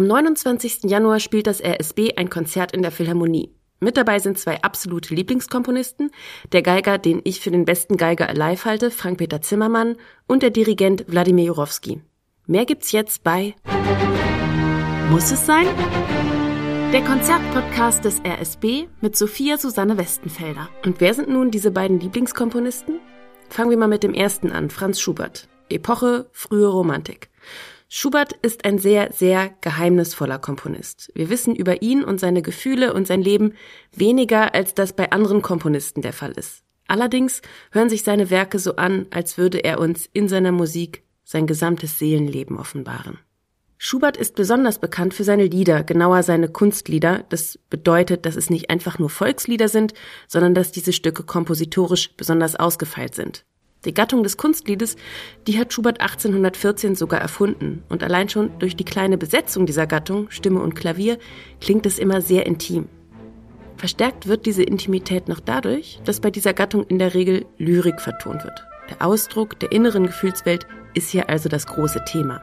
Am 29. Januar spielt das RSB ein Konzert in der Philharmonie. Mit dabei sind zwei absolute Lieblingskomponisten, der Geiger, den ich für den besten Geiger alive halte, Frank-Peter Zimmermann, und der Dirigent Wladimir Jurowski. Mehr gibt's jetzt bei Muss es sein? Der Konzertpodcast des RSB mit Sophia Susanne Westenfelder. Und wer sind nun diese beiden Lieblingskomponisten? Fangen wir mal mit dem ersten an, Franz Schubert. Epoche frühe Romantik. Schubert ist ein sehr, sehr geheimnisvoller Komponist. Wir wissen über ihn und seine Gefühle und sein Leben weniger, als das bei anderen Komponisten der Fall ist. Allerdings hören sich seine Werke so an, als würde er uns in seiner Musik sein gesamtes Seelenleben offenbaren. Schubert ist besonders bekannt für seine Lieder, genauer seine Kunstlieder. Das bedeutet, dass es nicht einfach nur Volkslieder sind, sondern dass diese Stücke kompositorisch besonders ausgefeilt sind. Die Gattung des Kunstliedes, die hat Schubert 1814 sogar erfunden. Und allein schon durch die kleine Besetzung dieser Gattung, Stimme und Klavier, klingt es immer sehr intim. Verstärkt wird diese Intimität noch dadurch, dass bei dieser Gattung in der Regel Lyrik vertont wird. Der Ausdruck der inneren Gefühlswelt ist hier also das große Thema.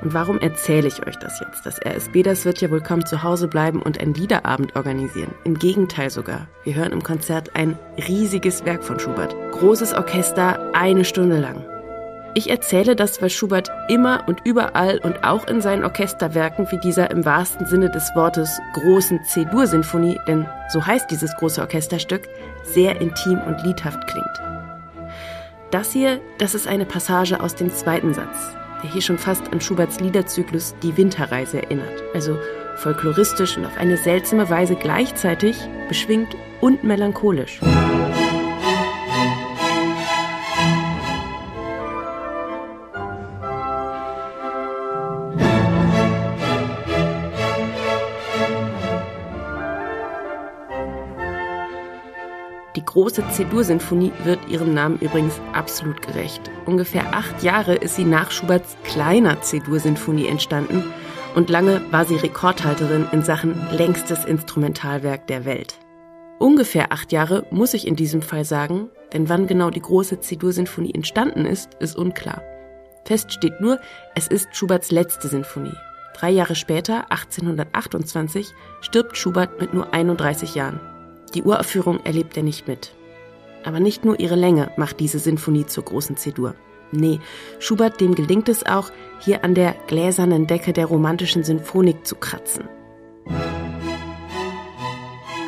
Und warum erzähle ich euch das jetzt? Das RSB, das wird ja wohl kaum zu Hause bleiben und einen Liederabend organisieren. Im Gegenteil sogar. Wir hören im Konzert ein riesiges Werk von Schubert. Großes Orchester, eine Stunde lang. Ich erzähle das, weil Schubert immer und überall und auch in seinen Orchesterwerken wie dieser im wahrsten Sinne des Wortes großen C-Dur-Sinfonie, denn so heißt dieses große Orchesterstück, sehr intim und liedhaft klingt. Das hier, das ist eine Passage aus dem zweiten Satz der hier schon fast an Schuberts Liederzyklus Die Winterreise erinnert. Also folkloristisch und auf eine seltsame Weise gleichzeitig beschwingt und melancholisch. Große C-Dur-Sinfonie wird ihrem Namen übrigens absolut gerecht. Ungefähr acht Jahre ist sie nach Schuberts kleiner C-Dur-Sinfonie entstanden und lange war sie Rekordhalterin in Sachen längstes Instrumentalwerk der Welt. Ungefähr acht Jahre muss ich in diesem Fall sagen, denn wann genau die große C-Dur-Sinfonie entstanden ist, ist unklar. Fest steht nur, es ist Schuberts letzte Sinfonie. Drei Jahre später, 1828, stirbt Schubert mit nur 31 Jahren. Die Uraufführung erlebt er nicht mit. Aber nicht nur ihre Länge macht diese Sinfonie zur großen C-Dur. Nee, Schubert, dem gelingt es auch, hier an der gläsernen Decke der romantischen Sinfonik zu kratzen.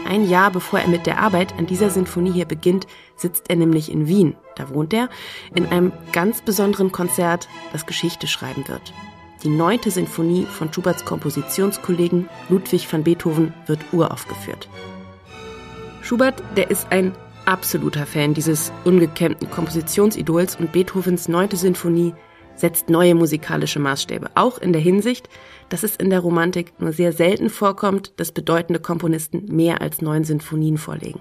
Ein Jahr bevor er mit der Arbeit an dieser Sinfonie hier beginnt, sitzt er nämlich in Wien. Da wohnt er in einem ganz besonderen Konzert, das Geschichte schreiben wird. Die neunte Sinfonie von Schuberts Kompositionskollegen Ludwig van Beethoven wird uraufgeführt. Schubert, der ist ein absoluter Fan dieses ungekämmten Kompositionsidols und Beethovens neunte Sinfonie setzt neue musikalische Maßstäbe. Auch in der Hinsicht, dass es in der Romantik nur sehr selten vorkommt, dass bedeutende Komponisten mehr als neun Sinfonien vorlegen.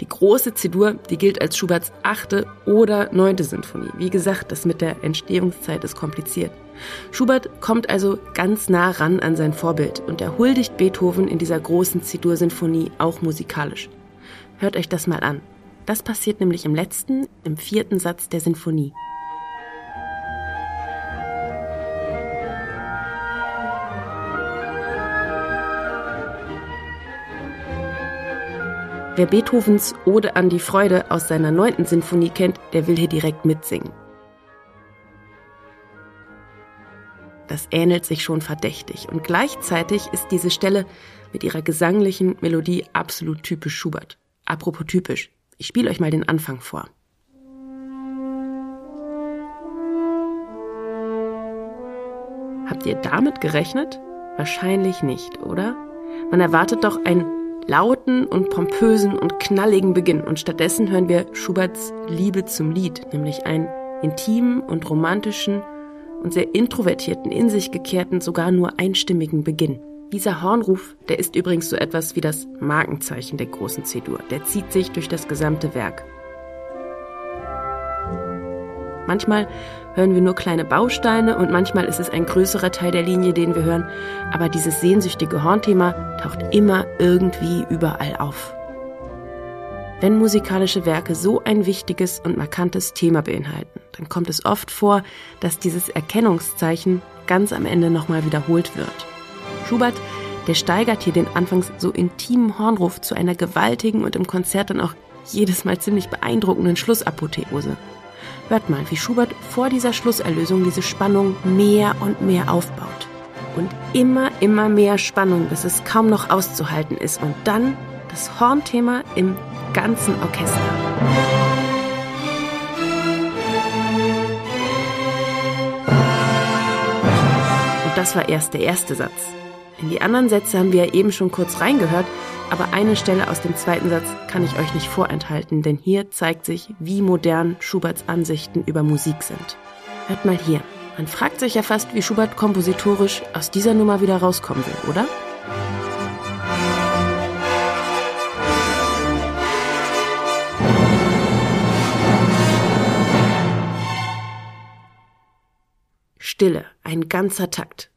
Die große C-Dur, die gilt als Schuberts achte oder neunte Sinfonie. Wie gesagt, das mit der Entstehungszeit ist kompliziert. Schubert kommt also ganz nah ran an sein Vorbild und er huldigt Beethoven in dieser großen C-Dur-Sinfonie auch musikalisch. Hört euch das mal an. Das passiert nämlich im letzten, im vierten Satz der Sinfonie. Wer Beethovens Ode an die Freude aus seiner neunten Sinfonie kennt, der will hier direkt mitsingen. Das ähnelt sich schon verdächtig und gleichzeitig ist diese Stelle mit ihrer gesanglichen Melodie absolut typisch Schubert. Apropos typisch. Ich spiele euch mal den Anfang vor. Habt ihr damit gerechnet? Wahrscheinlich nicht, oder? Man erwartet doch einen lauten und pompösen und knalligen Beginn und stattdessen hören wir Schuberts Liebe zum Lied, nämlich einen intimen und romantischen und sehr introvertierten, in sich gekehrten, sogar nur einstimmigen Beginn. Dieser Hornruf, der ist übrigens so etwas wie das Markenzeichen der großen C-Dur. Der zieht sich durch das gesamte Werk. Manchmal hören wir nur kleine Bausteine und manchmal ist es ein größerer Teil der Linie, den wir hören, aber dieses sehnsüchtige Hornthema taucht immer irgendwie überall auf. Wenn musikalische Werke so ein wichtiges und markantes Thema beinhalten, dann kommt es oft vor, dass dieses Erkennungszeichen ganz am Ende nochmal wiederholt wird. Schubert, der steigert hier den anfangs so intimen Hornruf zu einer gewaltigen und im Konzert dann auch jedes Mal ziemlich beeindruckenden Schlussapotheose. Hört mal, wie Schubert vor dieser Schlusserlösung diese Spannung mehr und mehr aufbaut. Und immer, immer mehr Spannung, bis es kaum noch auszuhalten ist. Und dann das Hornthema im ganzen Orchester. Und das war erst der erste Satz. In die anderen Sätze haben wir ja eben schon kurz reingehört, aber eine Stelle aus dem zweiten Satz kann ich euch nicht vorenthalten, denn hier zeigt sich, wie modern Schuberts Ansichten über Musik sind. Hört mal hier. Man fragt sich ja fast, wie Schubert kompositorisch aus dieser Nummer wieder rauskommen will, oder? Stille, ein ganzer Takt.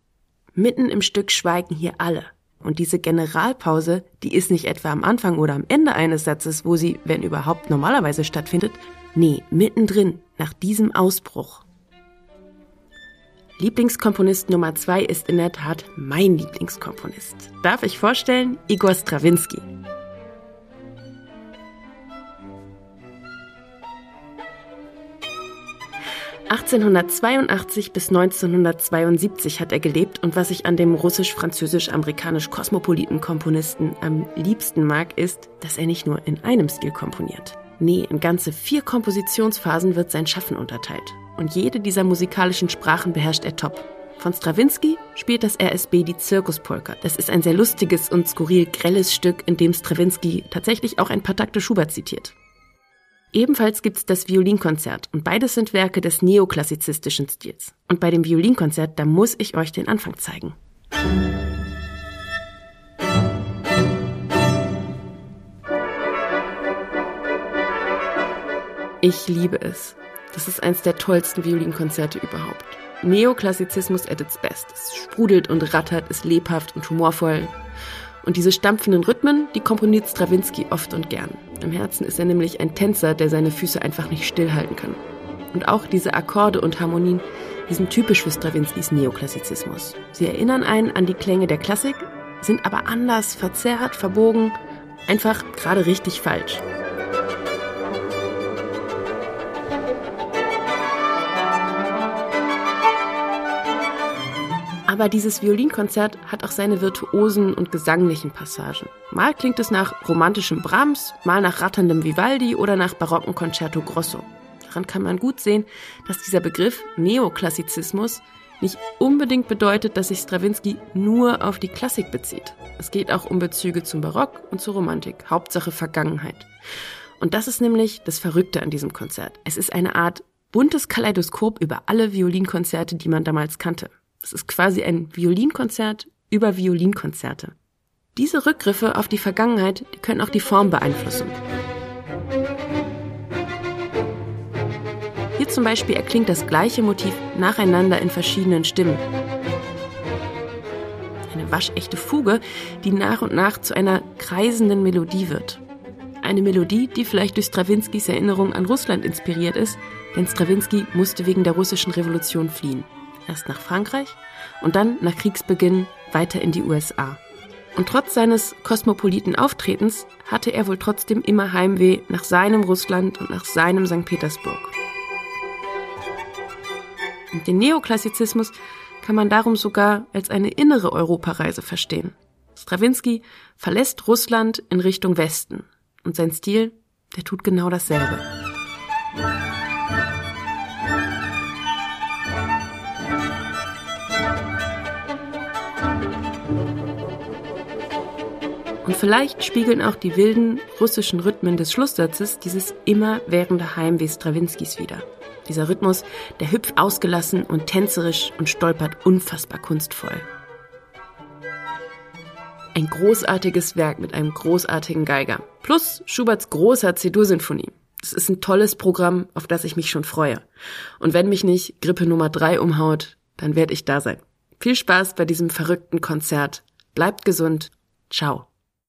Mitten im Stück schweigen hier alle. Und diese Generalpause, die ist nicht etwa am Anfang oder am Ende eines Satzes, wo sie, wenn überhaupt, normalerweise stattfindet. Nee, mittendrin, nach diesem Ausbruch. Lieblingskomponist Nummer zwei ist in der Tat mein Lieblingskomponist. Darf ich vorstellen? Igor Strawinski. 1882 bis 1972 hat er gelebt und was ich an dem russisch-französisch-amerikanisch-kosmopoliten Komponisten am liebsten mag, ist, dass er nicht nur in einem Stil komponiert. Nee, in ganze vier Kompositionsphasen wird sein Schaffen unterteilt. Und jede dieser musikalischen Sprachen beherrscht er top. Von Strawinski spielt das RSB die Zirkuspolka. Das ist ein sehr lustiges und skurril grelles Stück, in dem Strawinski tatsächlich auch ein paar Takte Schubert zitiert. Ebenfalls gibt es das Violinkonzert und beides sind Werke des neoklassizistischen Stils. Und bei dem Violinkonzert, da muss ich euch den Anfang zeigen. Ich liebe es. Das ist eins der tollsten Violinkonzerte überhaupt. Neoklassizismus at its best. Es sprudelt und rattert, ist lebhaft und humorvoll. Und diese stampfenden Rhythmen, die komponiert Strawinski oft und gern. Im Herzen ist er nämlich ein Tänzer, der seine Füße einfach nicht stillhalten kann. Und auch diese Akkorde und Harmonien, die sind typisch für Strawinskys Neoklassizismus. Sie erinnern einen an die Klänge der Klassik, sind aber anders, verzerrt, verbogen, einfach gerade richtig falsch. Aber dieses Violinkonzert hat auch seine virtuosen und gesanglichen Passagen. Mal klingt es nach romantischem Brahms, mal nach ratterndem Vivaldi oder nach barocken Concerto Grosso. Daran kann man gut sehen, dass dieser Begriff Neoklassizismus nicht unbedingt bedeutet, dass sich Strawinski nur auf die Klassik bezieht. Es geht auch um Bezüge zum Barock und zur Romantik, Hauptsache Vergangenheit. Und das ist nämlich das Verrückte an diesem Konzert. Es ist eine Art buntes Kaleidoskop über alle Violinkonzerte, die man damals kannte. Es ist quasi ein Violinkonzert über Violinkonzerte. Diese Rückgriffe auf die Vergangenheit, die können auch die Form beeinflussen. Hier zum Beispiel erklingt das gleiche Motiv nacheinander in verschiedenen Stimmen. Eine waschechte Fuge, die nach und nach zu einer kreisenden Melodie wird. Eine Melodie, die vielleicht durch Strawinskys Erinnerung an Russland inspiriert ist, denn Strawinski musste wegen der russischen Revolution fliehen erst nach Frankreich und dann nach Kriegsbeginn weiter in die USA. Und trotz seines kosmopoliten Auftretens hatte er wohl trotzdem immer Heimweh nach seinem Russland und nach seinem St. Petersburg. Und den Neoklassizismus kann man darum sogar als eine innere Europareise verstehen. Strawinski verlässt Russland in Richtung Westen und sein Stil, der tut genau dasselbe. Und vielleicht spiegeln auch die wilden russischen Rhythmen des Schlusssatzes dieses immerwährende Heimweh Strawinskys wider. Dieser Rhythmus, der hüpft ausgelassen und tänzerisch und stolpert unfassbar kunstvoll. Ein großartiges Werk mit einem großartigen Geiger. Plus Schuberts großer C-Dur-Sinfonie. Es ist ein tolles Programm, auf das ich mich schon freue. Und wenn mich nicht Grippe Nummer drei umhaut, dann werde ich da sein. Viel Spaß bei diesem verrückten Konzert. Bleibt gesund. Ciao.